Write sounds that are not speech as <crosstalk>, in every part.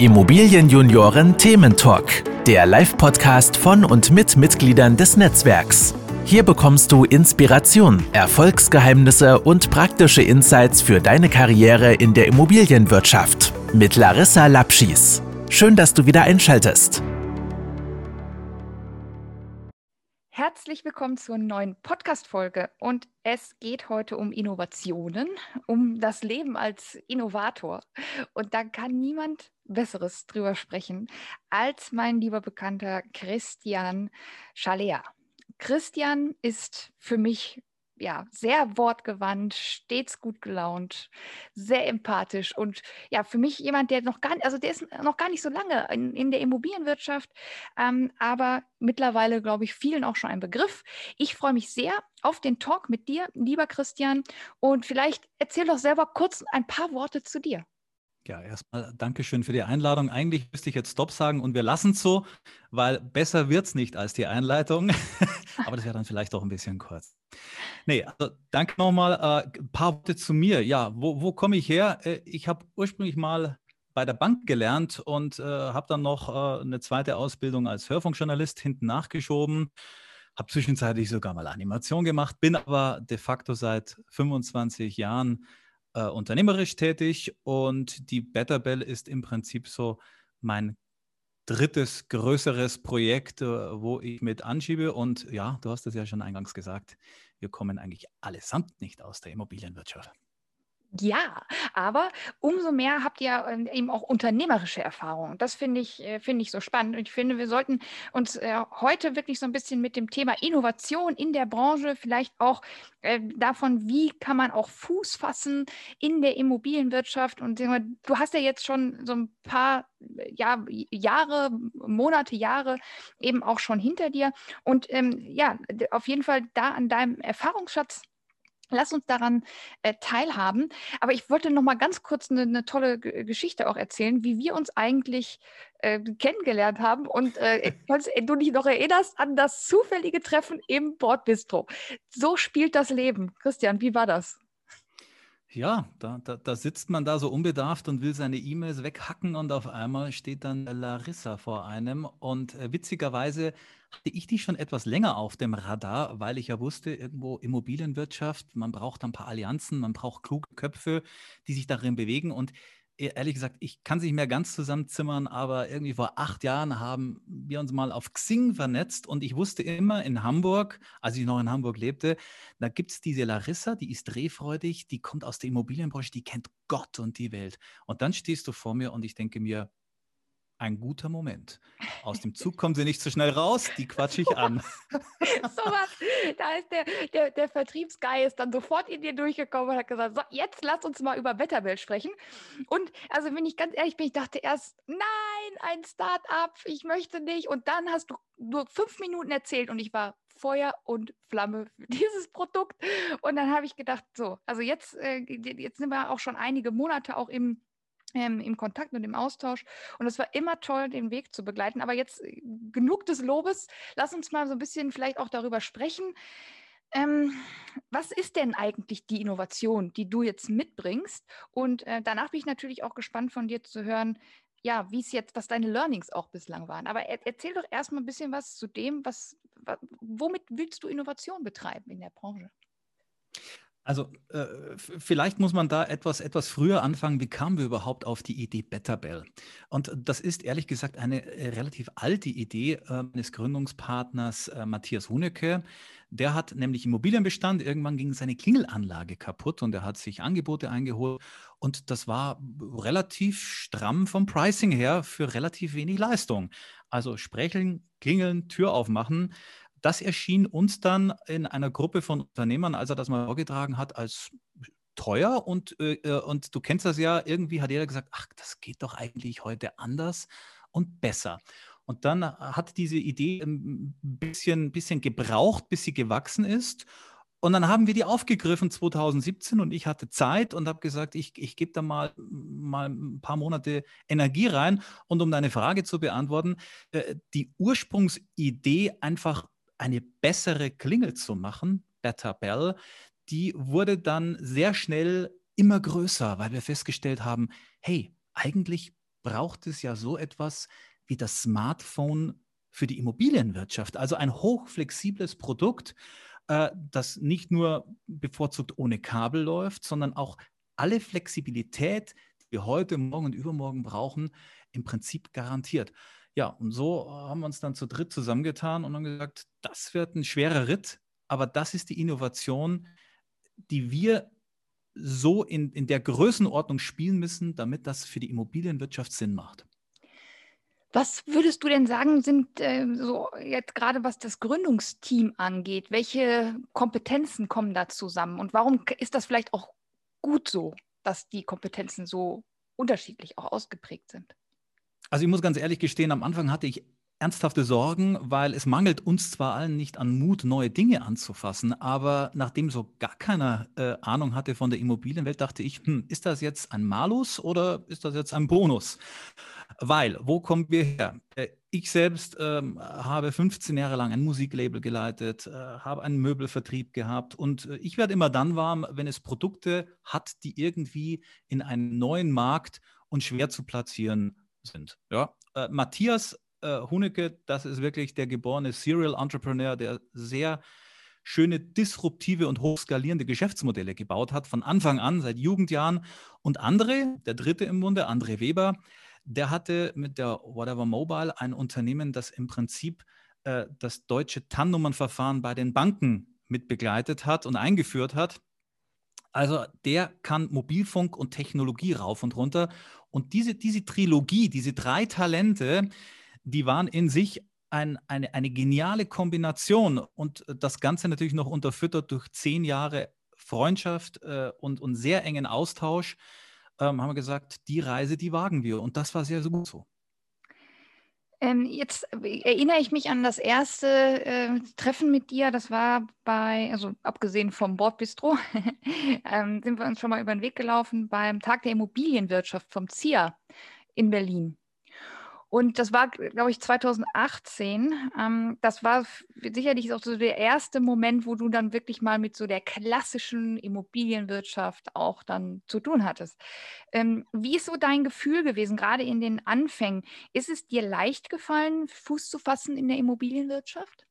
Immobilienjunioren Thementalk, der Live-Podcast von und mit Mitgliedern des Netzwerks. Hier bekommst du Inspiration, Erfolgsgeheimnisse und praktische Insights für deine Karriere in der Immobilienwirtschaft mit Larissa Lapschis. Schön, dass du wieder einschaltest. Herzlich willkommen zur neuen Podcast-Folge. Und es geht heute um Innovationen, um das Leben als Innovator. Und da kann niemand Besseres drüber sprechen als mein lieber Bekannter Christian Schalea. Christian ist für mich ja, sehr wortgewandt, stets gut gelaunt, sehr empathisch und ja, für mich jemand, der noch gar nicht, also der ist noch gar nicht so lange in, in der Immobilienwirtschaft, ähm, aber mittlerweile, glaube ich, vielen auch schon ein Begriff. Ich freue mich sehr auf den Talk mit dir, lieber Christian, und vielleicht erzähl doch selber kurz ein paar Worte zu dir. Ja, erstmal Dankeschön für die Einladung. Eigentlich müsste ich jetzt Stopp sagen und wir lassen es so, weil besser wird es nicht als die Einleitung. <laughs> Aber das wäre dann vielleicht auch ein bisschen kurz. Nee, also danke nochmal. Äh, ein paar Worte zu mir. Ja, wo, wo komme ich her? Äh, ich habe ursprünglich mal bei der Bank gelernt und äh, habe dann noch äh, eine zweite Ausbildung als Hörfunkjournalist hinten nachgeschoben. Habe zwischenzeitlich sogar mal Animation gemacht, bin aber de facto seit 25 Jahren äh, unternehmerisch tätig und die Better Bell ist im Prinzip so mein drittes größeres Projekt, äh, wo ich mit anschiebe. Und ja, du hast es ja schon eingangs gesagt, wir kommen eigentlich allesamt nicht aus der Immobilienwirtschaft. Ja, aber umso mehr habt ihr ähm, eben auch unternehmerische Erfahrungen. Das finde ich, äh, finde ich so spannend. Und ich finde, wir sollten uns äh, heute wirklich so ein bisschen mit dem Thema Innovation in der Branche, vielleicht auch äh, davon, wie kann man auch Fuß fassen in der Immobilienwirtschaft. Und du hast ja jetzt schon so ein paar ja, Jahre, Monate, Jahre eben auch schon hinter dir. Und ähm, ja, auf jeden Fall da an deinem Erfahrungsschatz Lass uns daran äh, teilhaben. Aber ich wollte noch mal ganz kurz eine, eine tolle G Geschichte auch erzählen, wie wir uns eigentlich äh, kennengelernt haben. Und äh, falls <laughs> du dich noch erinnerst an das zufällige Treffen im Bordbistro. So spielt das Leben. Christian, wie war das? Ja, da, da, da, sitzt man da so unbedarft und will seine E-Mails weghacken und auf einmal steht dann Larissa vor einem. Und äh, witzigerweise hatte ich die schon etwas länger auf dem Radar, weil ich ja wusste, irgendwo Immobilienwirtschaft, man braucht ein paar Allianzen, man braucht kluge Köpfe, die sich darin bewegen. Und ehrlich gesagt, ich kann es nicht mehr ganz zusammenzimmern, aber irgendwie vor acht Jahren haben wir uns mal auf Xing vernetzt und ich wusste immer in Hamburg, als ich noch in Hamburg lebte, da gibt es diese Larissa, die ist drehfreudig, die kommt aus der Immobilienbranche, die kennt Gott und die Welt. Und dann stehst du vor mir und ich denke mir, ein guter Moment. Aus dem <laughs> Zug kommen sie nicht so schnell raus, die quatsche ich an. <laughs> so was, da ist der, der, der Vertriebsgeist dann sofort in dir durchgekommen und hat gesagt, so, jetzt lass uns mal über Wetterbild sprechen. Und also, wenn ich ganz ehrlich bin, ich dachte erst, nein, ein Start-up, ich möchte nicht. Und dann hast du nur fünf Minuten erzählt und ich war Feuer und Flamme für <laughs> dieses Produkt. Und dann habe ich gedacht, so, also jetzt, äh, jetzt sind wir auch schon einige Monate auch im ähm, im Kontakt und im Austausch. Und es war immer toll, den Weg zu begleiten. Aber jetzt äh, genug des Lobes. Lass uns mal so ein bisschen vielleicht auch darüber sprechen. Ähm, was ist denn eigentlich die Innovation, die du jetzt mitbringst? Und äh, danach bin ich natürlich auch gespannt von dir zu hören, ja, wie es jetzt, was deine Learnings auch bislang waren. Aber er, erzähl doch erstmal ein bisschen was zu dem, was, womit willst du Innovation betreiben in der Branche? Also äh, vielleicht muss man da etwas, etwas früher anfangen. Wie kamen wir überhaupt auf die Idee Betterbell? Und das ist ehrlich gesagt eine äh, relativ alte Idee äh, meines Gründungspartners äh, Matthias Hunecke. Der hat nämlich Immobilienbestand, irgendwann ging seine Klingelanlage kaputt und er hat sich Angebote eingeholt und das war relativ stramm vom Pricing her für relativ wenig Leistung. Also sprecheln, klingeln, Tür aufmachen das erschien uns dann in einer Gruppe von Unternehmern, als er das mal vorgetragen hat, als teuer und, äh, äh, und du kennst das ja, irgendwie hat jeder gesagt, ach, das geht doch eigentlich heute anders und besser. Und dann hat diese Idee ein bisschen, bisschen gebraucht, bis sie gewachsen ist. Und dann haben wir die aufgegriffen 2017 und ich hatte Zeit und habe gesagt, ich, ich gebe da mal, mal ein paar Monate Energie rein. Und um deine Frage zu beantworten, äh, die Ursprungsidee einfach eine bessere Klingel zu machen, Better Bell, die wurde dann sehr schnell immer größer, weil wir festgestellt haben, hey, eigentlich braucht es ja so etwas wie das Smartphone für die Immobilienwirtschaft. Also ein hochflexibles Produkt, äh, das nicht nur bevorzugt ohne Kabel läuft, sondern auch alle Flexibilität, die wir heute, morgen und übermorgen brauchen, im Prinzip garantiert. Ja, und so haben wir uns dann zu dritt zusammengetan und haben gesagt, das wird ein schwerer Ritt, aber das ist die Innovation, die wir so in, in der Größenordnung spielen müssen, damit das für die Immobilienwirtschaft Sinn macht. Was würdest du denn sagen, sind äh, so jetzt gerade was das Gründungsteam angeht, welche Kompetenzen kommen da zusammen und warum ist das vielleicht auch gut so, dass die Kompetenzen so unterschiedlich auch ausgeprägt sind? Also ich muss ganz ehrlich gestehen, am Anfang hatte ich ernsthafte Sorgen, weil es mangelt uns zwar allen nicht an Mut, neue Dinge anzufassen, aber nachdem so gar keiner äh, Ahnung hatte von der Immobilienwelt, dachte ich, hm, ist das jetzt ein Malus oder ist das jetzt ein Bonus? Weil, wo kommen wir her? Äh, ich selbst ähm, habe 15 Jahre lang ein Musiklabel geleitet, äh, habe einen Möbelvertrieb gehabt und äh, ich werde immer dann warm, wenn es Produkte hat, die irgendwie in einen neuen Markt und schwer zu platzieren sind. Ja? Äh, Matthias äh, Hunecke, das ist wirklich der geborene Serial Entrepreneur, der sehr schöne, disruptive und hochskalierende Geschäftsmodelle gebaut hat, von Anfang an, seit Jugendjahren. Und André, der dritte im Bunde, André Weber, der hatte mit der Whatever Mobile ein Unternehmen, das im Prinzip äh, das deutsche TAN-Nummernverfahren bei den Banken mit begleitet hat und eingeführt hat. Also der kann Mobilfunk und Technologie rauf und runter. Und diese, diese Trilogie, diese drei Talente, die waren in sich ein, eine, eine geniale Kombination und das Ganze natürlich noch unterfüttert durch zehn Jahre Freundschaft äh, und, und sehr engen Austausch, ähm, haben wir gesagt, die Reise, die wagen wir. Und das war sehr, sehr gut so. Ähm, jetzt erinnere ich mich an das erste äh, Treffen mit dir. Das war bei, also abgesehen vom Bordbistro, <laughs> ähm, sind wir uns schon mal über den Weg gelaufen beim Tag der Immobilienwirtschaft vom ZIA in Berlin. Und das war, glaube ich, 2018. Ähm, das war sicherlich auch so der erste Moment, wo du dann wirklich mal mit so der klassischen Immobilienwirtschaft auch dann zu tun hattest. Ähm, wie ist so dein Gefühl gewesen, gerade in den Anfängen? Ist es dir leicht gefallen, Fuß zu fassen in der Immobilienwirtschaft?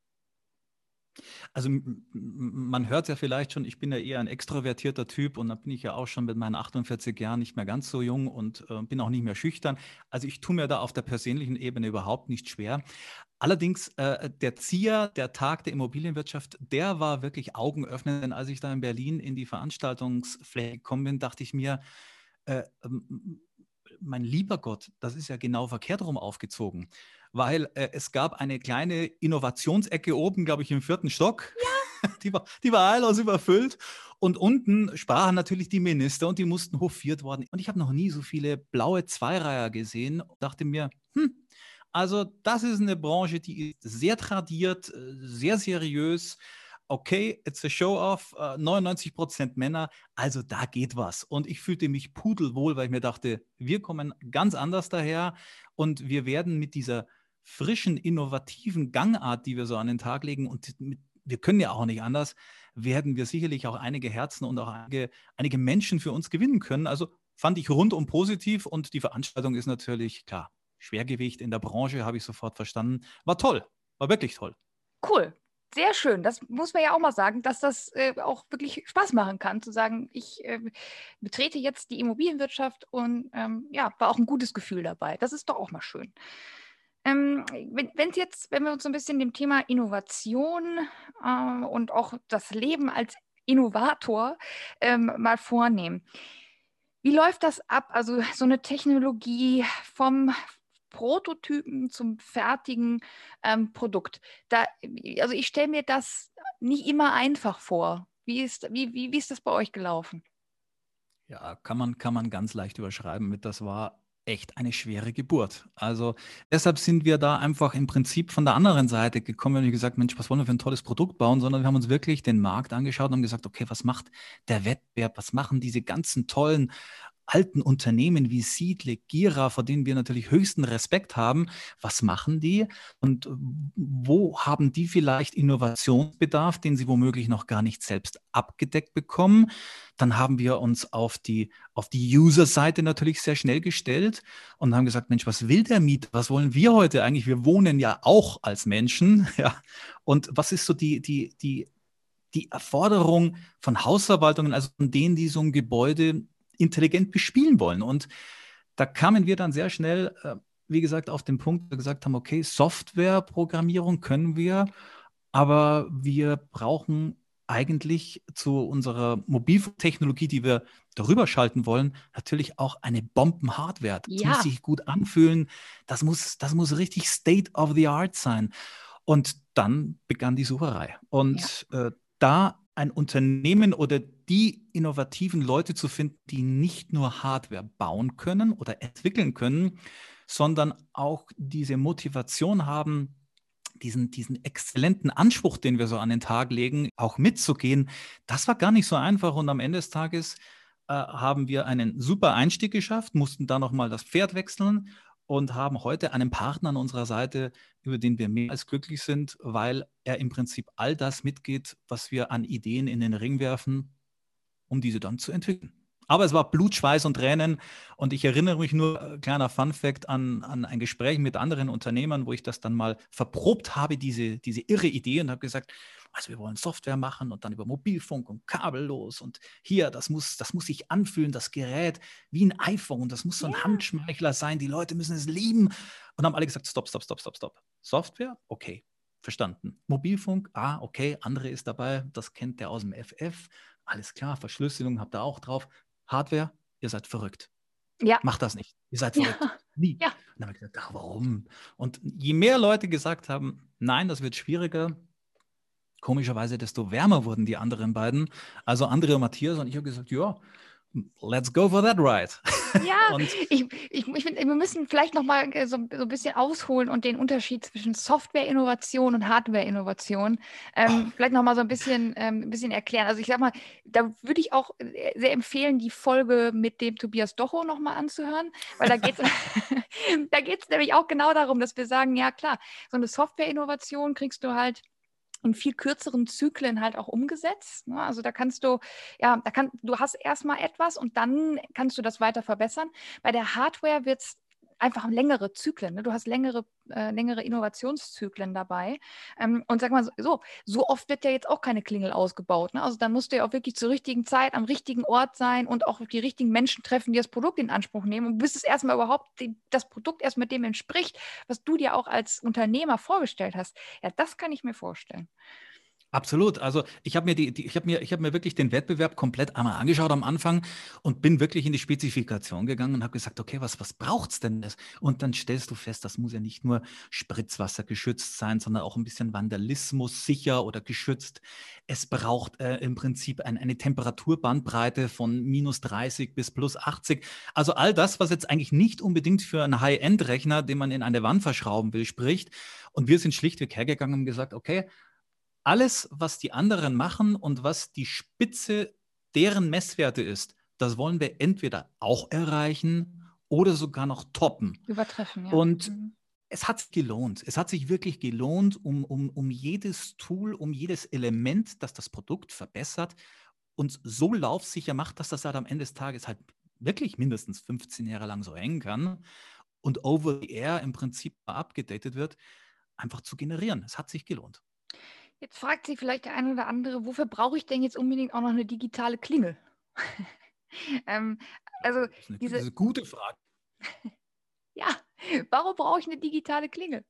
Also man hört ja vielleicht schon, ich bin ja eher ein extrovertierter Typ und da bin ich ja auch schon mit meinen 48 Jahren nicht mehr ganz so jung und äh, bin auch nicht mehr schüchtern. Also ich tue mir da auf der persönlichen Ebene überhaupt nicht schwer. Allerdings äh, der Zieher, der Tag der Immobilienwirtschaft, der war wirklich augenöffnend. Denn als ich da in Berlin in die Veranstaltungsfläche gekommen bin, dachte ich mir, äh, mein lieber Gott, das ist ja genau verkehrt rum aufgezogen weil äh, es gab eine kleine Innovationsecke oben, glaube ich, im vierten Stock. Ja. <laughs> Die war, die war heillos überfüllt. Und unten sprachen natürlich die Minister und die mussten hofiert worden. Und ich habe noch nie so viele blaue Zweireiher gesehen und dachte mir, hm, also das ist eine Branche, die ist sehr tradiert, äh, sehr seriös. Okay, it's a show-off, 99 Prozent Männer, also da geht was. Und ich fühlte mich pudelwohl, weil ich mir dachte, wir kommen ganz anders daher und wir werden mit dieser frischen, innovativen Gangart, die wir so an den Tag legen, und mit, wir können ja auch nicht anders, werden wir sicherlich auch einige Herzen und auch einige, einige Menschen für uns gewinnen können. Also fand ich rundum positiv und die Veranstaltung ist natürlich, klar, Schwergewicht in der Branche, habe ich sofort verstanden. War toll, war wirklich toll. Cool. Sehr schön. Das muss man ja auch mal sagen, dass das äh, auch wirklich Spaß machen kann, zu sagen, ich äh, betrete jetzt die Immobilienwirtschaft und ähm, ja, war auch ein gutes Gefühl dabei. Das ist doch auch mal schön. Ähm, wenn jetzt, wenn wir uns so ein bisschen dem Thema Innovation äh, und auch das Leben als Innovator ähm, mal vornehmen. Wie läuft das ab? Also so eine Technologie vom Prototypen zum fertigen ähm, Produkt. Da, also ich stelle mir das nicht immer einfach vor. Wie ist, wie, wie, wie ist das bei euch gelaufen? Ja, kann man, kann man ganz leicht überschreiben mit, das war echt eine schwere Geburt. Also deshalb sind wir da einfach im Prinzip von der anderen Seite gekommen und gesagt, Mensch, was wollen wir für ein tolles Produkt bauen, sondern wir haben uns wirklich den Markt angeschaut und gesagt, okay, was macht der Wettbewerb, was machen diese ganzen tollen alten Unternehmen wie Siedle, Gira, vor denen wir natürlich höchsten Respekt haben. Was machen die und wo haben die vielleicht Innovationsbedarf, den sie womöglich noch gar nicht selbst abgedeckt bekommen? Dann haben wir uns auf die, auf die User-Seite natürlich sehr schnell gestellt und haben gesagt, Mensch, was will der Mieter? Was wollen wir heute eigentlich? Wir wohnen ja auch als Menschen. <laughs> Ja. Und was ist so die, die, die, die Erforderung von Hausverwaltungen, also von denen, die so ein Gebäude intelligent bespielen wollen? Und da kamen wir dann sehr schnell, äh, wie gesagt, auf den Punkt, wo wir gesagt haben, okay, Softwareprogrammierung können wir, aber wir brauchen eigentlich zu unserer Mobiltechnologie, die wir darüber schalten wollen, natürlich auch eine Bombenhardware. Das ja. muss sich gut anfühlen. Das muss, das muss richtig State of the Art sein. Und dann begann die Sucherei. Und ja. äh, da ein Unternehmen oder die innovativen Leute zu finden, die nicht nur Hardware bauen können oder entwickeln können, sondern auch diese Motivation haben, diesen, diesen exzellenten Anspruch, den wir so an den Tag legen, auch mitzugehen, das war gar nicht so einfach. Und am Ende des Tages äh, haben wir einen super Einstieg geschafft, mussten da nochmal das Pferd wechseln und haben heute einen Partner an unserer Seite, über den wir mehr als glücklich sind, weil er im Prinzip all das mitgeht, was wir an Ideen in den Ring werfen, um diese dann zu entwickeln. Aber es war Blut, Schweiß und Tränen. Und ich erinnere mich nur, äh, kleiner Fun Fact, an, an ein Gespräch mit anderen Unternehmern, wo ich das dann mal verprobt habe, diese, diese irre Idee und habe gesagt, also wir wollen Software machen und dann über Mobilfunk und kabellos und hier, das muss, das muss sich anfühlen, das Gerät wie ein iPhone, das muss so ein ja. Handschmeichler sein, die Leute müssen es lieben. Und haben alle gesagt, stopp, stopp, stopp, stopp, stopp. Software, okay, verstanden. Mobilfunk, ah, okay, andere ist dabei, das kennt der aus dem FF. Alles klar, Verschlüsselung habt ihr auch drauf. Hardware, ihr seid verrückt. Ja. Macht das nicht. Ihr seid verrückt. Ja. Nie. Ja. Und dann habe ich gesagt, ach, warum? Und je mehr Leute gesagt haben, nein, das wird schwieriger, komischerweise, desto wärmer wurden die anderen beiden. Also André und Matthias und ich habe gesagt, ja, let's go for that ride. Ja, <laughs> ich, ich, ich find, wir müssen vielleicht nochmal so, so ein bisschen ausholen und den Unterschied zwischen Software-Innovation und Hardware-Innovation ähm, oh. vielleicht nochmal so ein bisschen, ähm, ein bisschen erklären. Also ich sag mal, da würde ich auch sehr empfehlen, die Folge mit dem Tobias Docho nochmal anzuhören, weil da <laughs> geht es <laughs> da geht's nämlich auch genau darum, dass wir sagen, ja klar, so eine Software-Innovation kriegst du halt in viel kürzeren Zyklen halt auch umgesetzt. Ne? Also da kannst du, ja, da kann, du hast erstmal etwas und dann kannst du das weiter verbessern. Bei der Hardware wird es einfach längere Zyklen. Ne? Du hast längere, äh, längere Innovationszyklen dabei. Ähm, und sag mal so, so oft wird ja jetzt auch keine Klingel ausgebaut. Ne? Also da musst du ja auch wirklich zur richtigen Zeit am richtigen Ort sein und auch die richtigen Menschen treffen, die das Produkt in Anspruch nehmen. Und bis es erstmal überhaupt die, das Produkt erst mit dem entspricht, was du dir auch als Unternehmer vorgestellt hast. Ja, das kann ich mir vorstellen. Absolut. Also ich habe mir die, die ich habe mir, ich habe mir wirklich den Wettbewerb komplett einmal angeschaut am Anfang und bin wirklich in die Spezifikation gegangen und habe gesagt, okay, was, was braucht's denn das? Und dann stellst du fest, das muss ja nicht nur Spritzwasser geschützt sein, sondern auch ein bisschen Vandalismus sicher oder geschützt. Es braucht äh, im Prinzip ein, eine Temperaturbandbreite von minus 30 bis plus 80. Also all das, was jetzt eigentlich nicht unbedingt für einen High-End-Rechner, den man in eine Wand verschrauben will, spricht. Und wir sind schlichtweg hergegangen und gesagt, okay, alles, was die anderen machen und was die Spitze deren Messwerte ist, das wollen wir entweder auch erreichen oder sogar noch toppen. Übertreffen, ja. Und mhm. es hat sich gelohnt. Es hat sich wirklich gelohnt, um, um, um jedes Tool, um jedes Element, das das Produkt verbessert und so laufsicher macht, dass das halt am Ende des Tages halt wirklich mindestens 15 Jahre lang so hängen kann und over the air im Prinzip abgedatet wird, einfach zu generieren. Es hat sich gelohnt. Jetzt fragt sich vielleicht der eine oder andere, wofür brauche ich denn jetzt unbedingt auch noch eine digitale Klingel? <laughs> ähm, also das ist, eine, diese, das ist eine gute Frage. <laughs> ja, warum brauche ich eine digitale Klingel?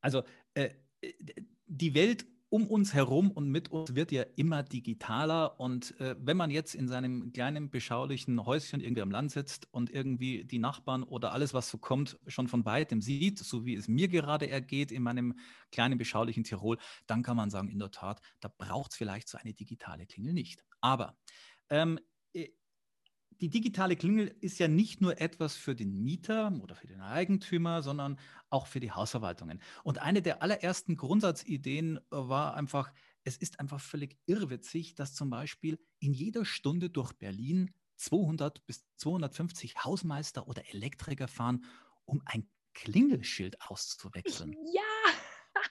Also äh, die Welt um uns herum und mit uns wird ja immer digitaler. Und äh, wenn man jetzt in seinem kleinen, beschaulichen Häuschen irgendwie am Land sitzt und irgendwie die Nachbarn oder alles, was so kommt, schon von weitem sieht, so wie es mir gerade ergeht in meinem kleinen, beschaulichen Tirol, dann kann man sagen, in der Tat, da braucht es vielleicht so eine digitale Klingel nicht. Aber ähm, die digitale Klingel ist ja nicht nur etwas für den Mieter oder für den Eigentümer, sondern auch für die Hausverwaltungen. Und eine der allerersten Grundsatzideen äh, war einfach, es ist einfach völlig irrwitzig, dass zum Beispiel in jeder Stunde durch Berlin 200 bis 250 Hausmeister oder Elektriker fahren, um ein Klingelschild auszuwechseln. Ja.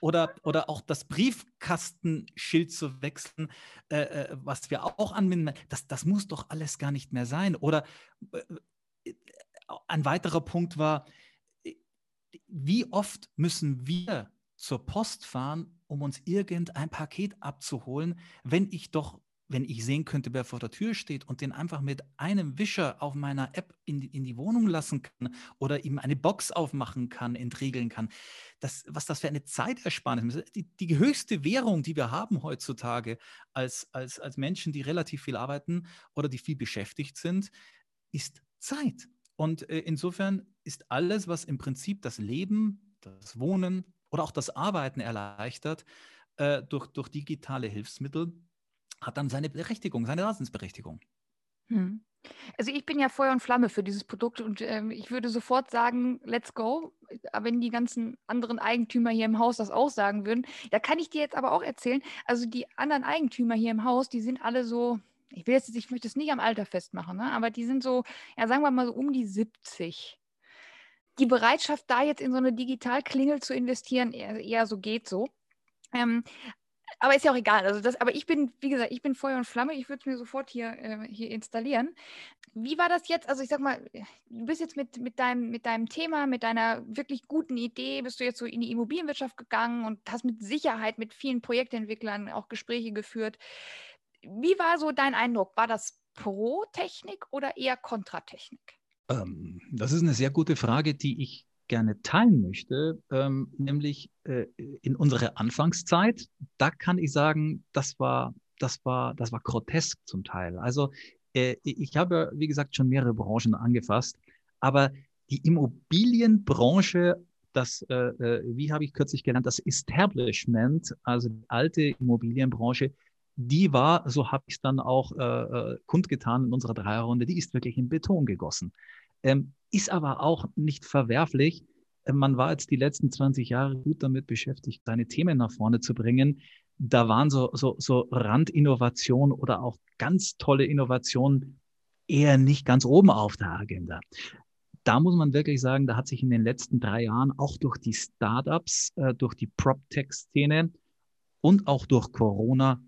Oder, oder auch das Briefkastenschild zu wechseln, äh, äh was wir auch anwenden. Das, das muss doch alles gar nicht mehr sein. Oder äh, äh ein weiterer Punkt war, wie oft müssen wir zur Post fahren, um uns irgendein Paket abzuholen, wenn ich doch wenn ich sehen könnte, wer vor der Tür steht und den einfach mit einem Wischer auf meiner App in die, in die Wohnung lassen kann oder ihm eine Box aufmachen kann, entriegeln kann, das, was das für eine Zeitersparnis ist. Die, die höchste Währung, die wir haben heutzutage als, als, als Menschen, die relativ viel arbeiten oder die viel beschäftigt sind, ist Zeit. Und äh, insofern ist alles, was im Prinzip das Leben, das Wohnen oder auch das Arbeiten erleichtert, äh, durch, durch digitale Hilfsmittel, hat dann seine Berechtigung, seine Daseinsberechtigung. Hm. Also ich bin ja Feuer und Flamme für dieses Produkt und ähm, ich würde sofort sagen, let's go. Wenn die ganzen anderen Eigentümer hier im Haus das auch sagen würden, da kann ich dir jetzt aber auch erzählen, also die anderen Eigentümer hier im Haus, die sind alle so, ich will jetzt, ich möchte es nicht am Alter festmachen, ne? aber die sind so, ja sagen wir mal so um die 70. Die Bereitschaft, da jetzt in so eine Digitalklingel zu investieren, eher, eher so geht so. Ähm, aber ist ja auch egal. Also das, aber ich bin, wie gesagt, ich bin Feuer und Flamme. Ich würde es mir sofort hier, äh, hier installieren. Wie war das jetzt? Also ich sag mal, du bist jetzt mit, mit, deinem, mit deinem Thema, mit deiner wirklich guten Idee, bist du jetzt so in die Immobilienwirtschaft gegangen und hast mit Sicherheit mit vielen Projektentwicklern auch Gespräche geführt. Wie war so dein Eindruck? War das Pro-Technik oder eher Kontratechnik? Ähm, das ist eine sehr gute Frage, die ich gerne teilen möchte, ähm, nämlich äh, in unserer Anfangszeit, da kann ich sagen, das war, das war, das war grotesk zum Teil. Also äh, ich habe, wie gesagt, schon mehrere Branchen angefasst, aber die Immobilienbranche, das, äh, äh wie habe ich kürzlich genannt, das Establishment, also die alte Immobilienbranche, die war, so habe ich es dann auch äh, äh, kundgetan in unserer Dreierrunde, die ist wirklich in Beton gegossen. Ähm, ist aber auch nicht verwerflich. Ähm, man war jetzt die letzten 20 Jahre gut damit beschäftigt, seine Themen nach vorne zu bringen. Da waren so, so, so Randinnovationen oder auch ganz tolle Innovationen eher nicht ganz oben auf der Agenda. Da muss man wirklich sagen, da hat sich in den letzten drei Jahren auch durch die Startups, äh, durch die PropTech-Szene und auch durch Corona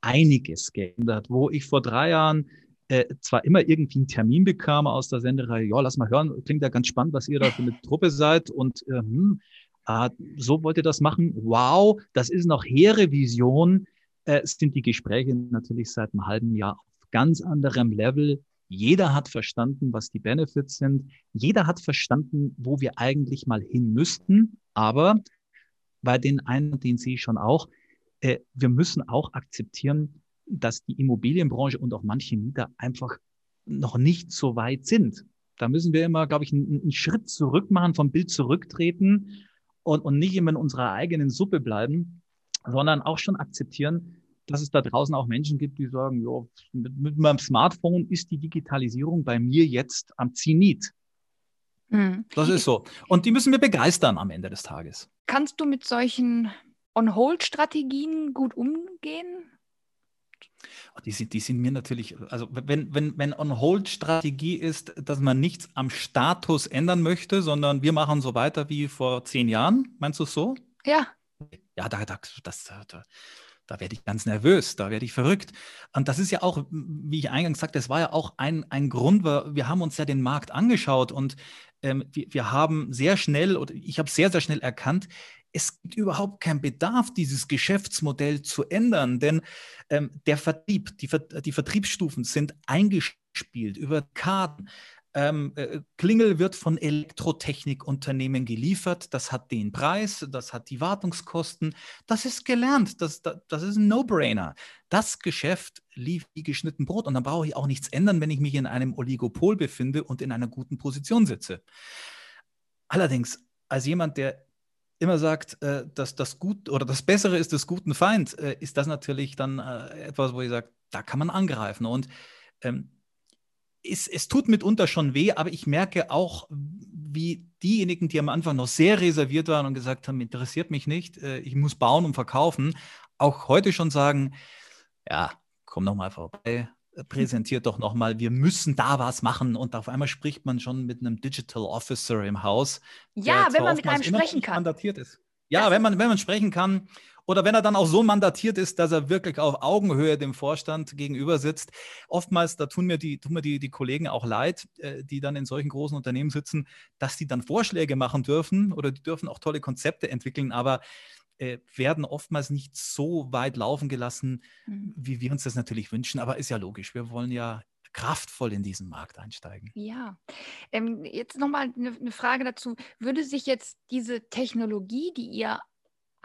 einiges geändert. Wo ich vor drei Jahren äh, zwar immer irgendwie einen Termin bekam aus der Sendereihe, ja, lass mal hören, klingt ja ganz spannend, was ihr da für eine Truppe seid und äh, hm, äh, so wollt ihr das machen. Wow, das ist noch hehre Vision. Äh, sind die Gespräche natürlich seit einem halben Jahr auf ganz anderem Level. Jeder hat verstanden, was die Benefits sind. Jeder hat verstanden, wo wir eigentlich mal hin müssten. Aber bei den einen, den sehe ich schon auch, äh, wir müssen auch akzeptieren, dass die Immobilienbranche und auch manche Mieter einfach noch nicht so weit sind. Da müssen wir immer, glaube ich, einen, einen Schritt zurück machen, vom Bild zurücktreten und, und nicht immer in unserer eigenen Suppe bleiben, sondern auch schon akzeptieren, dass es da draußen auch Menschen gibt, die sagen, jo, mit, mit meinem Smartphone ist die Digitalisierung bei mir jetzt am Zenit. Mhm. Das ist so. Und die müssen wir begeistern am Ende des Tages. Kannst du mit solchen On-Hold-Strategien gut umgehen? Die sind, die sind mir natürlich, also wenn, wenn, wenn On-Hold-Strategie ist, dass man nichts am Status ändern möchte, sondern wir machen so weiter wie vor zehn Jahren, meinst du es so? Ja. Ja, da, da, das, da, da werde ich ganz nervös, da werde ich verrückt. Und das ist ja auch, wie ich eingangs sagte, das war ja auch ein, ein Grund, weil wir haben uns ja den Markt angeschaut und ähm, wir, wir haben sehr schnell, oder ich habe sehr, sehr schnell erkannt, es gibt überhaupt keinen Bedarf, dieses Geschäftsmodell zu ändern, denn ähm, der Vertrieb, die, die Vertriebsstufen sind eingespielt über Karten. Ähm, äh, Klingel wird von Elektrotechnikunternehmen geliefert. Das hat den Preis, das hat die Wartungskosten. Das ist gelernt. Das, das, das ist ein No-Brainer. Das Geschäft lief wie geschnitten Brot. Und dann brauche ich auch nichts ändern, wenn ich mich in einem Oligopol befinde und in einer guten Position sitze. Allerdings, als jemand, der immer sagt, äh, dass das Gut oder das Bessere ist des guten Feind, äh, ist das natürlich dann etwas, wo ich sage, da kann man angreifen. Und ähm, es, es tut mitunter schon weh, aber ich merke auch, wie diejenigen, die am Anfang noch sehr reserviert waren und gesagt haben, interessiert mich nicht, äh, ich muss bauen und verkaufen, auch heute schon sagen, ja, komm noch mal vorbei, äh, präsentiert doch nochmal, wir müssen da was machen und auf einmal spricht man schon mit einem Digital Officer im Haus. Ja, wenn man mit einem sprechen kann. Mandatiert ist. Ja, wenn man, wenn man sprechen kann oder wenn er dann auch so mandatiert ist, dass er wirklich auf Augenhöhe dem Vorstand gegenüber sitzt. Oftmals, da tun mir die, tun mir die, die Kollegen auch leid, äh, die dann in solchen großen Unternehmen sitzen, dass die dann Vorschläge machen dürfen oder die dürfen auch tolle Konzepte entwickeln, aber äh, werden oftmals nicht so weit laufen gelassen, mhm. wie wir uns das natürlich wünschen. Aber ist ja logisch. Wir wollen ja kraftvoll in diesen Markt einsteigen. Ja, ähm, jetzt nochmal eine, eine Frage dazu. Würde sich jetzt diese Technologie, die ihr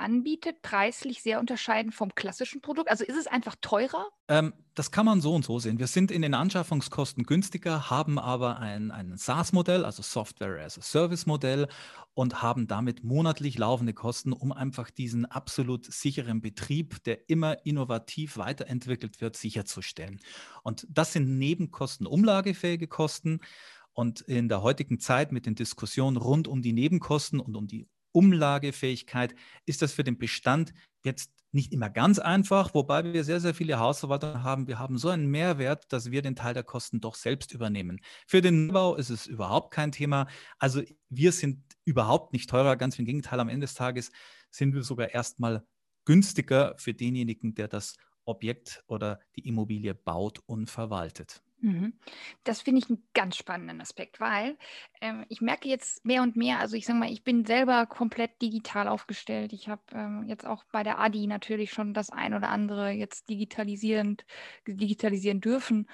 anbietet, preislich sehr unterscheiden vom klassischen Produkt? Also ist es einfach teurer? Ähm, das kann man so und so sehen. Wir sind in den Anschaffungskosten günstiger, haben aber ein, ein SaaS-Modell, also Software as a Service-Modell und haben damit monatlich laufende Kosten, um einfach diesen absolut sicheren Betrieb, der immer innovativ weiterentwickelt wird, sicherzustellen. Und das sind Nebenkosten, umlagefähige Kosten. Und in der heutigen Zeit mit den Diskussionen rund um die Nebenkosten und um die Umlagefähigkeit ist das für den Bestand jetzt nicht immer ganz einfach, wobei wir sehr, sehr viele Hausverwaltungen haben. Wir haben so einen Mehrwert, dass wir den Teil der Kosten doch selbst übernehmen. Für den Neubau ist es überhaupt kein Thema. Also wir sind überhaupt nicht teurer, ganz im Gegenteil, am Ende des Tages sind wir sogar erstmal günstiger für denjenigen, der das Objekt oder die Immobilie baut und verwaltet. Mhm. Das finde ich einen ganz spannenden Aspekt, weil ähm, ich merke jetzt mehr und mehr, also ich sage mal, ich bin selber komplett digital aufgestellt. Ich habe ähm, jetzt auch bei der ADI natürlich schon das ein oder andere jetzt digitalisierend, digitalisieren dürfen.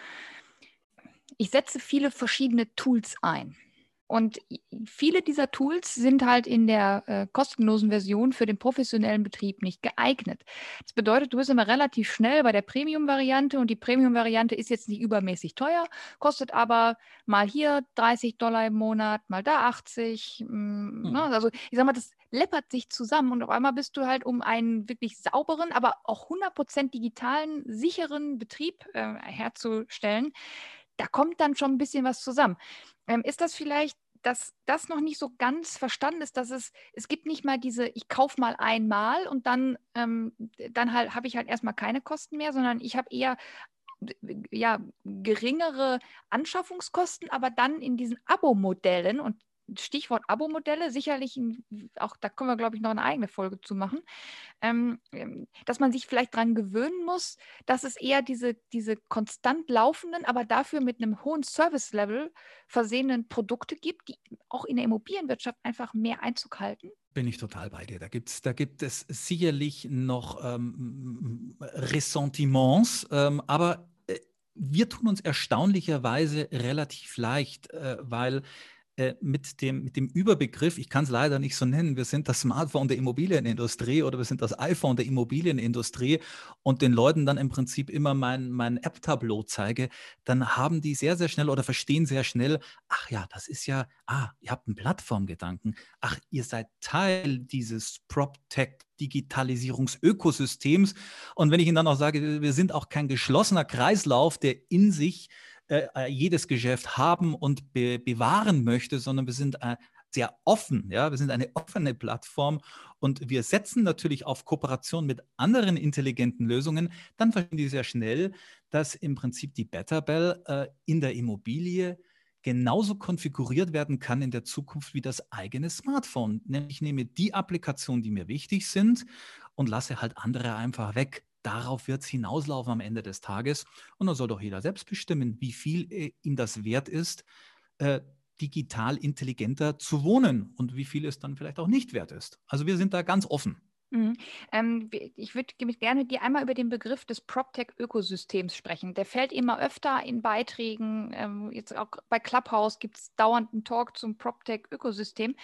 Ich setze viele verschiedene Tools ein. Und viele dieser Tools sind halt in der äh, kostenlosen Version für den professionellen Betrieb nicht geeignet. Das bedeutet, du bist immer relativ schnell bei der Premium-Variante und die Premium-Variante ist jetzt nicht übermäßig teuer, kostet aber mal hier 30 Dollar im Monat, mal da 80. Mh, hm. ne? Also ich sag mal, das läppert sich zusammen und auf einmal bist du halt um einen wirklich sauberen, aber auch 100% digitalen, sicheren Betrieb äh, herzustellen da kommt dann schon ein bisschen was zusammen. Ähm, ist das vielleicht, dass das noch nicht so ganz verstanden ist, dass es, es gibt nicht mal diese, ich kaufe mal einmal und dann, ähm, dann halt habe ich halt erstmal keine Kosten mehr, sondern ich habe eher ja, geringere Anschaffungskosten, aber dann in diesen Abo-Modellen und Stichwort Abo-Modelle, sicherlich auch, da können wir, glaube ich, noch eine eigene Folge zu machen, ähm, ähm, dass man sich vielleicht daran gewöhnen muss, dass es eher diese, diese konstant laufenden, aber dafür mit einem hohen Service-Level versehenen Produkte gibt, die auch in der Immobilienwirtschaft einfach mehr Einzug halten? Bin ich total bei dir. Da, gibt's, da gibt es sicherlich noch ähm, Ressentiments, ähm, aber äh, wir tun uns erstaunlicherweise relativ leicht, äh, weil äh, mit, dem, mit dem Überbegriff, ich kann es leider nicht so nennen, wir sind das Smartphone der Immobilienindustrie oder wir sind das iPhone der Immobilienindustrie und den Leuten dann im Prinzip immer mein, mein App-Tableau zeige, dann haben die sehr, sehr schnell oder verstehen sehr schnell, ach ja, das ist ja, ah, ihr habt einen Plattformgedanken, ach, ihr seid Teil dieses PropTech Digitalisierungsökosystems. Und wenn ich Ihnen dann auch sage, wir sind auch kein geschlossener Kreislauf, der in sich äh, äh, jedes Geschäft haben und be bewahren möchte, sondern wir sind äh, sehr offen. Ja? Wir sind eine offene Plattform und wir setzen natürlich auf Kooperation mit anderen intelligenten Lösungen. Dann verstehen die sehr schnell, dass im Prinzip die Betterbell äh, in der Immobilie genauso konfiguriert werden kann in der Zukunft wie das eigene Smartphone. Nämlich ich nehme die Applikationen, die mir wichtig sind und lasse halt andere einfach weg darauf wird es hinauslaufen am Ende des Tages. Und dann soll doch jeder selbst bestimmen, wie viel äh, ihm das wert ist, äh, digital intelligenter zu wohnen und wie viel es dann vielleicht auch nicht wert ist. Also wir sind da ganz offen. Mhm. Ähm, ich würde gerne mit dir einmal über den Begriff des PropTech-Ökosystems sprechen. Der fällt immer öfter in Beiträgen. Ähm, jetzt auch bei Clubhouse gibt es dauernd einen Talk zum PropTech-Ökosystem.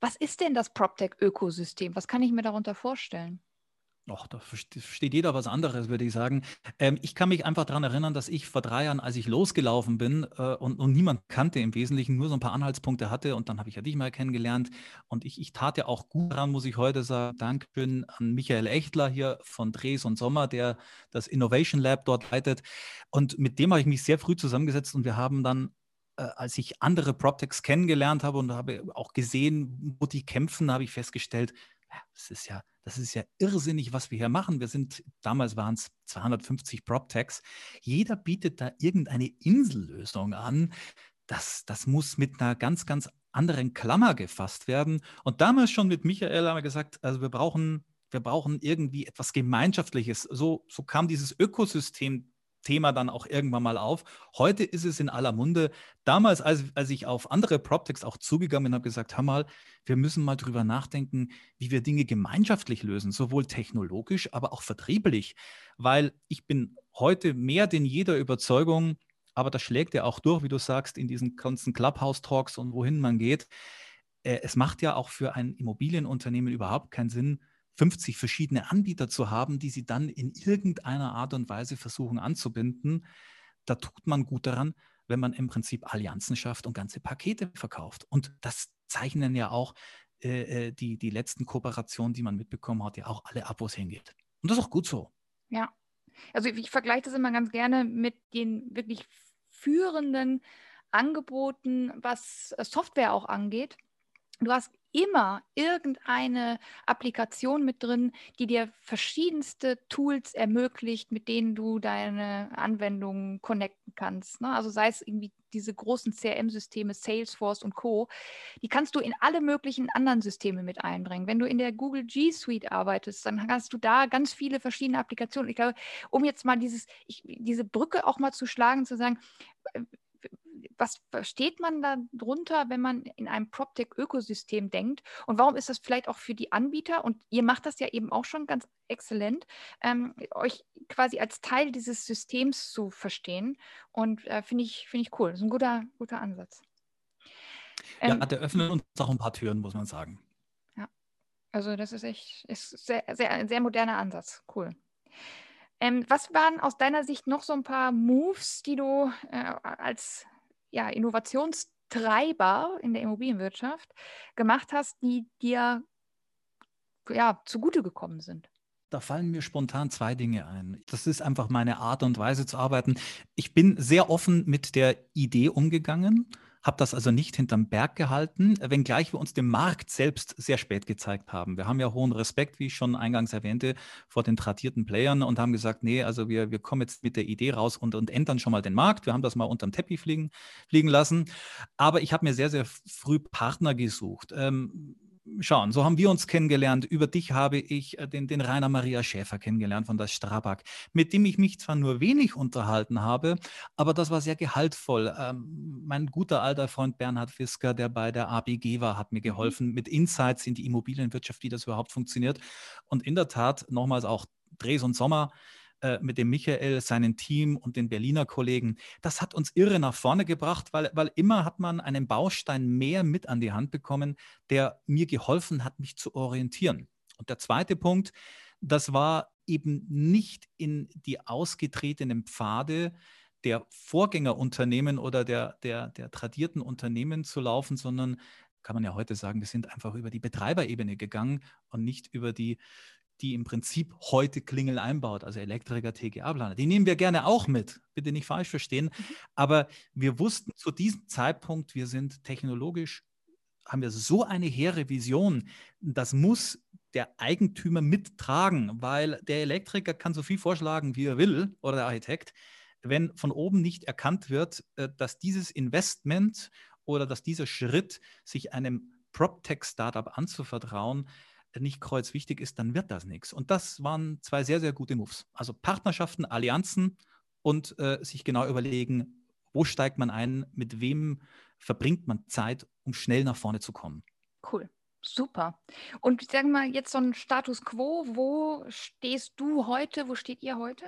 Was ist denn das PropTech-Ökosystem? Was kann ich mir darunter vorstellen? Och, da versteht jeder was anderes, würde ich sagen. Ähm, ich kann mich einfach daran erinnern, dass ich vor drei Jahren, als ich losgelaufen bin äh, und, und, niemand kannte im Wesentlichen, nur so ein paar Anhaltspunkte hatte und dann habe ich ja dich mal kennengelernt und ich, ich tat ja auch gut daran, muss ich heute sagen. Dankeschön an Michael Echtler hier von Dres und Sommer, der das Innovation Lab dort leitet. Und mit dem habe ich mich sehr früh zusammengesetzt und wir haben dann äh, als ich andere PropTechs kennengelernt habe und habe auch gesehen, wo die kämpfen, habe ich festgestellt, das ist ja, das ist ja irrsinnig, was wir hier machen. Wir sind, damals waren es 250 PropTechs. Jeder bietet da irgendeine Insellösung an. Das, das muss mit einer ganz, ganz anderen Klammer gefasst werden. Und damals schon mit Michael haben wir gesagt, also wir brauchen, wir brauchen irgendwie etwas Gemeinschaftliches. So, so kam dieses Ökosystem Thema dann auch irgendwann mal auf. Heute ist es in aller Munde. Damals, als, als ich auf andere PropTechs auch zugegangen bin, habe gesagt, hör mal, wir müssen mal drüber nachdenken, wie wir Dinge gemeinschaftlich lösen, sowohl technologisch, aber auch vertrieblich. Weil ich bin heute mehr denn jeder Überzeugung, aber das schlägt ja auch durch, wie du sagst, in diesen ganzen Clubhouse-Talks und wohin man geht. Äh, es macht ja auch für ein Immobilienunternehmen überhaupt keinen Sinn, 50 verschiedene Anbieter zu haben, die sie dann in irgendeiner Art und Weise versuchen anzubinden. Da tut man gut daran, wenn man im Prinzip Allianzen schafft und ganze Pakete verkauft. Und das zeichnen ja auch äh, äh die, die letzten Kooperationen, die man mitbekommen hat, ja auch alle ab, wo es hingeht. Und das ist auch gut so. Ja. Also ich, ich vergleiche das immer ganz gerne mit den wirklich führenden Angeboten, was Software auch angeht. Du hast immer irgendeine Applikation mit drin, die dir verschiedenste Tools ermöglicht, mit denen du deine Anwendungen connecten kannst. Ne? Also sei es irgendwie diese großen CRM-Systeme, Salesforce und Co., die kannst du in alle möglichen anderen Systeme mit einbringen. Wenn du in der Google G Suite arbeitest, dann hast du da ganz viele verschiedene Applikationen. Ich glaube, um jetzt mal dieses, ich, diese Brücke auch mal zu schlagen, zu sagen, was versteht man darunter, wenn man in einem PropTech-Ökosystem denkt? Und warum ist das vielleicht auch für die Anbieter, und ihr macht das ja eben auch schon ganz exzellent, ähm, euch quasi als Teil dieses Systems zu verstehen? Und äh, finde ich, find ich cool. Das ist ein guter, guter Ansatz. Ähm, ja, der öffnet uns auch ein paar Türen, muss man sagen. Ja, also das ist echt ist sehr, sehr, ein sehr moderner Ansatz. Cool. Ähm, was waren aus deiner Sicht noch so ein paar Moves, die du äh, als ja, Innovationstreiber in der Immobilienwirtschaft gemacht hast, die dir ja, zugute gekommen sind? Da fallen mir spontan zwei Dinge ein. Das ist einfach meine Art und Weise zu arbeiten. Ich bin sehr offen mit der Idee umgegangen habe das also nicht hinterm Berg gehalten, wenngleich wir uns dem Markt selbst sehr spät gezeigt haben. Wir haben ja hohen Respekt, wie ich schon eingangs erwähnte, vor den tradierten Playern und haben gesagt, nee, also wir, wir kommen jetzt mit der Idee raus und, und ändern schon mal den Markt. Wir haben das mal unterm Teppich fliegen, fliegen lassen. Aber ich habe mir sehr, sehr früh Partner gesucht. Ähm, schauen, so haben wir uns kennengelernt. Über dich habe ich äh, den, den Rainer Maria Schäfer kennengelernt von der Strabag, mit dem ich mich zwar nur wenig unterhalten habe, aber das war sehr gehaltvoll. Ähm, mein guter alter Freund Bernhard Fisker, der bei der ABG war, hat mir mhm. geholfen mit Insights in die Immobilienwirtschaft, wie das überhaupt funktioniert. Und in der Tat, nochmals auch Dres und Sommer, äh, mit dem Michael, seinem Team und den Berliner Kollegen, das hat uns irre nach vorne gebracht, weil, weil immer hat man einen Baustein mehr mit an die Hand bekommen, der mir geholfen hat, mich zu orientieren. Und der zweite Punkt, das war eben nicht in die ausgetretenen Pfade der Vorgängerunternehmen oder der, der, der tradierten Unternehmen zu laufen, sondern kann man ja heute sagen, wir sind einfach über die Betreiberebene gegangen und nicht über die, die im Prinzip heute Klingel einbaut, also Elektriker, TGA-Planer. Die nehmen wir gerne auch mit, bitte nicht falsch verstehen. Mhm. Aber wir wussten zu diesem Zeitpunkt, wir sind technologisch, haben wir so eine hehre Vision, das muss der Eigentümer mittragen, weil der Elektriker kann so viel vorschlagen, wie er will, oder der Architekt. Wenn von oben nicht erkannt wird, äh, dass dieses Investment oder dass dieser Schritt, sich einem PropTech-Startup anzuvertrauen, nicht kreuzwichtig ist, dann wird das nichts. Und das waren zwei sehr, sehr gute Moves. Also Partnerschaften, Allianzen und äh, sich genau überlegen, wo steigt man ein, mit wem verbringt man Zeit, um schnell nach vorne zu kommen. Cool. Super. Und sagen wir mal jetzt so ein Status quo. Wo stehst du heute? Wo steht ihr heute?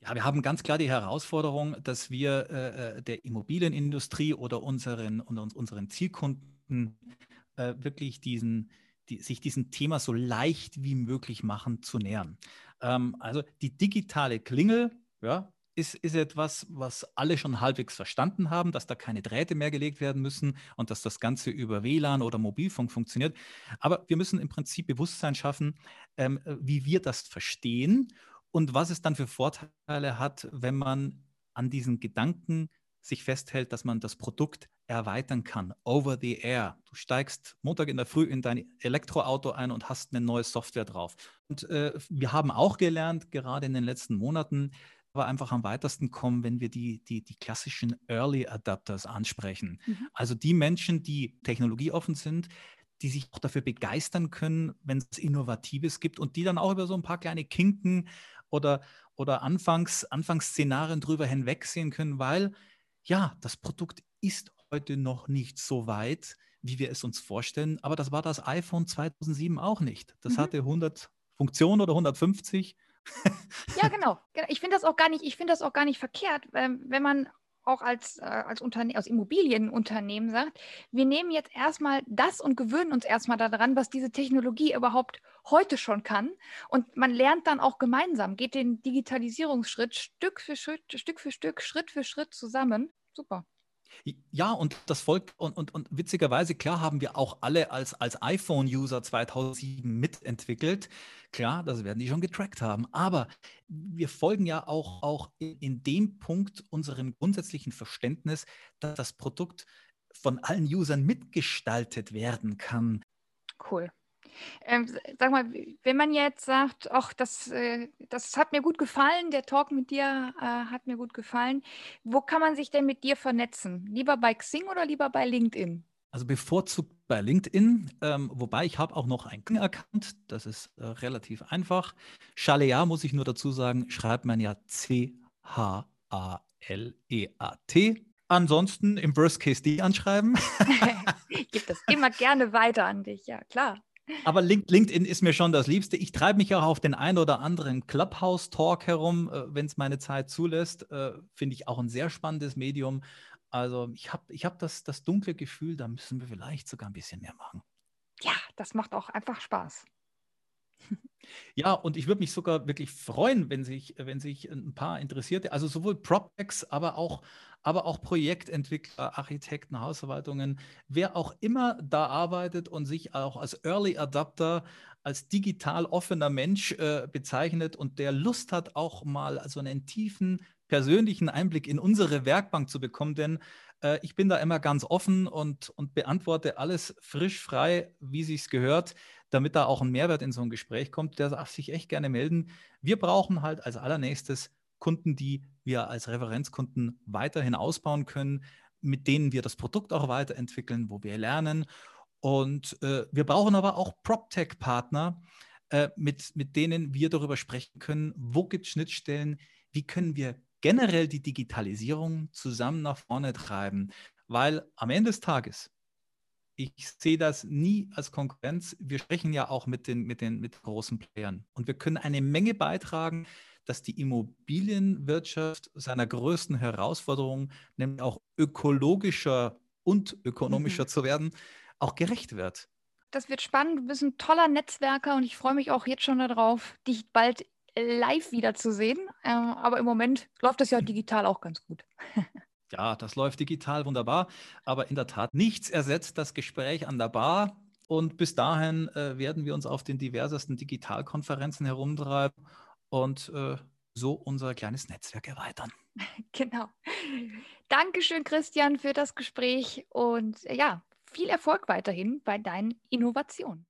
Ja, wir haben ganz klar die Herausforderung, dass wir äh, äh der Immobilienindustrie oder unseren, unseren Zielkunden äh, wirklich diesen, die, sich diesem Thema so leicht wie möglich machen zu nähern. Ähm, also die digitale Klingel, ja, ist, ist etwas, was alle schon halbwegs verstanden haben, dass da keine Drähte mehr gelegt werden müssen und dass das Ganze über WLAN oder Mobilfunk funktioniert. Aber wir müssen im Prinzip Bewusstsein schaffen, ähm, wie wir das verstehen und was es dann für Vorteile hat, wenn man an diesen Gedanken sich festhält, dass man das Produkt erweitern kann, over the air. Du steigst Montag in der Früh in dein Elektroauto ein und hast eine neue Software drauf. Und äh, wir haben auch gelernt, gerade in den letzten Monaten, aber einfach am weitesten kommen, wenn wir die, die, die klassischen Early Adapters ansprechen. Mhm. Also die Menschen, die technologieoffen sind, die sich auch dafür begeistern können, wenn es Innovatives gibt und die dann auch über so ein paar kleine Kinken oder, oder Anfangs, Anfangsszenarien drüber hinwegsehen können, weil ja, das Produkt ist heute noch nicht so weit, wie wir es uns vorstellen, aber das war das iPhone 2007 auch nicht. Das mhm. hatte 100 Funktionen oder 150. ja, genau. Ich finde das auch gar nicht, ich finde das auch gar nicht verkehrt, wenn man auch als, äh, als, Unterne als Immobilienunternehmen sagt, wir nehmen jetzt erstmal das und gewöhnen uns erstmal daran, was diese Technologie überhaupt heute schon kann. Und man lernt dann auch gemeinsam, geht den Digitalisierungsschritt Stück für Stück, Stück für Stück, Schritt für Schritt zusammen. Super. Ja, und das Volk, und, und, und witzigerweise, klar haben wir auch alle als, als iPhone-User 2007 mitentwickelt. Klar, das werden die schon getrackt haben. Aber wir folgen ja auch, auch in, in dem Punkt unserem grundsätzlichen Verständnis, dass das Produkt von allen Usern mitgestaltet werden kann. Cool. Ähm, sag mal, wenn man jetzt sagt, ach, das, äh, das hat mir gut gefallen, der Talk mit dir äh, hat mir gut gefallen, wo kann man sich denn mit dir vernetzen? Lieber bei Xing oder lieber bei LinkedIn? Also bevorzugt bei LinkedIn, ähm, wobei ich habe auch noch einen Xing-Account, das ist äh, relativ einfach. Chalea muss ich nur dazu sagen, schreibt man ja C-H-A-L-E-A-T. Ansonsten im Worst Case die anschreiben. <laughs> ich gebe das immer gerne weiter an dich, ja klar. Aber LinkedIn ist mir schon das Liebste. Ich treibe mich auch auf den ein oder anderen Clubhouse-Talk herum, äh, wenn es meine Zeit zulässt. Äh, Finde ich auch ein sehr spannendes Medium. Also ich habe ich hab das, das dunkle Gefühl, da müssen wir vielleicht sogar ein bisschen mehr machen. Ja, das macht auch einfach Spaß. <laughs> Ja, und ich würde mich sogar wirklich freuen, wenn sich, wenn sich ein paar Interessierte, also sowohl PropTechs, aber auch, aber auch Projektentwickler, Architekten, Hausverwaltungen, wer auch immer da arbeitet und sich auch als Early Adapter, als digital offener Mensch äh, bezeichnet und der Lust hat, auch mal so einen tiefen persönlichen Einblick in unsere Werkbank zu bekommen, denn äh, ich bin da immer ganz offen und, und beantworte alles frisch, frei, wie sich's gehört damit da auch ein Mehrwert in so ein Gespräch kommt, der darf sich echt gerne melden. Wir brauchen halt als allernächstes Kunden, die wir als Referenzkunden weiterhin ausbauen können, mit denen wir das Produkt auch weiterentwickeln, wo wir lernen. Und äh, wir brauchen aber auch PropTech-Partner, äh, mit, mit denen wir darüber sprechen können, wo gibt es Schnittstellen, wie können wir generell die Digitalisierung zusammen nach vorne treiben. Weil am Ende des Tages ich sehe das nie als Konkurrenz. Wir sprechen ja auch mit den, mit den mit großen Playern und wir können eine Menge beitragen, dass die Immobilienwirtschaft seiner größten Herausforderung, nämlich auch ökologischer und ökonomischer mhm. zu werden, auch gerecht wird. Das wird spannend. Du bist ein toller Netzwerker und ich freue mich auch jetzt schon darauf, dich bald live wiederzusehen. Ähm, aber im Moment läuft das ja digital auch ganz gut. <laughs> Ja, das läuft digital wunderbar, aber in der Tat nichts ersetzt das Gespräch an der Bar. Und bis dahin äh, werden wir uns auf den diversesten Digitalkonferenzen herumtreiben und äh, so unser kleines Netzwerk erweitern. <laughs> Genau. Dankeschön, Christian, für das Gespräch und äh, ja, viel Erfolg weiterhin bei deinen Innovationen.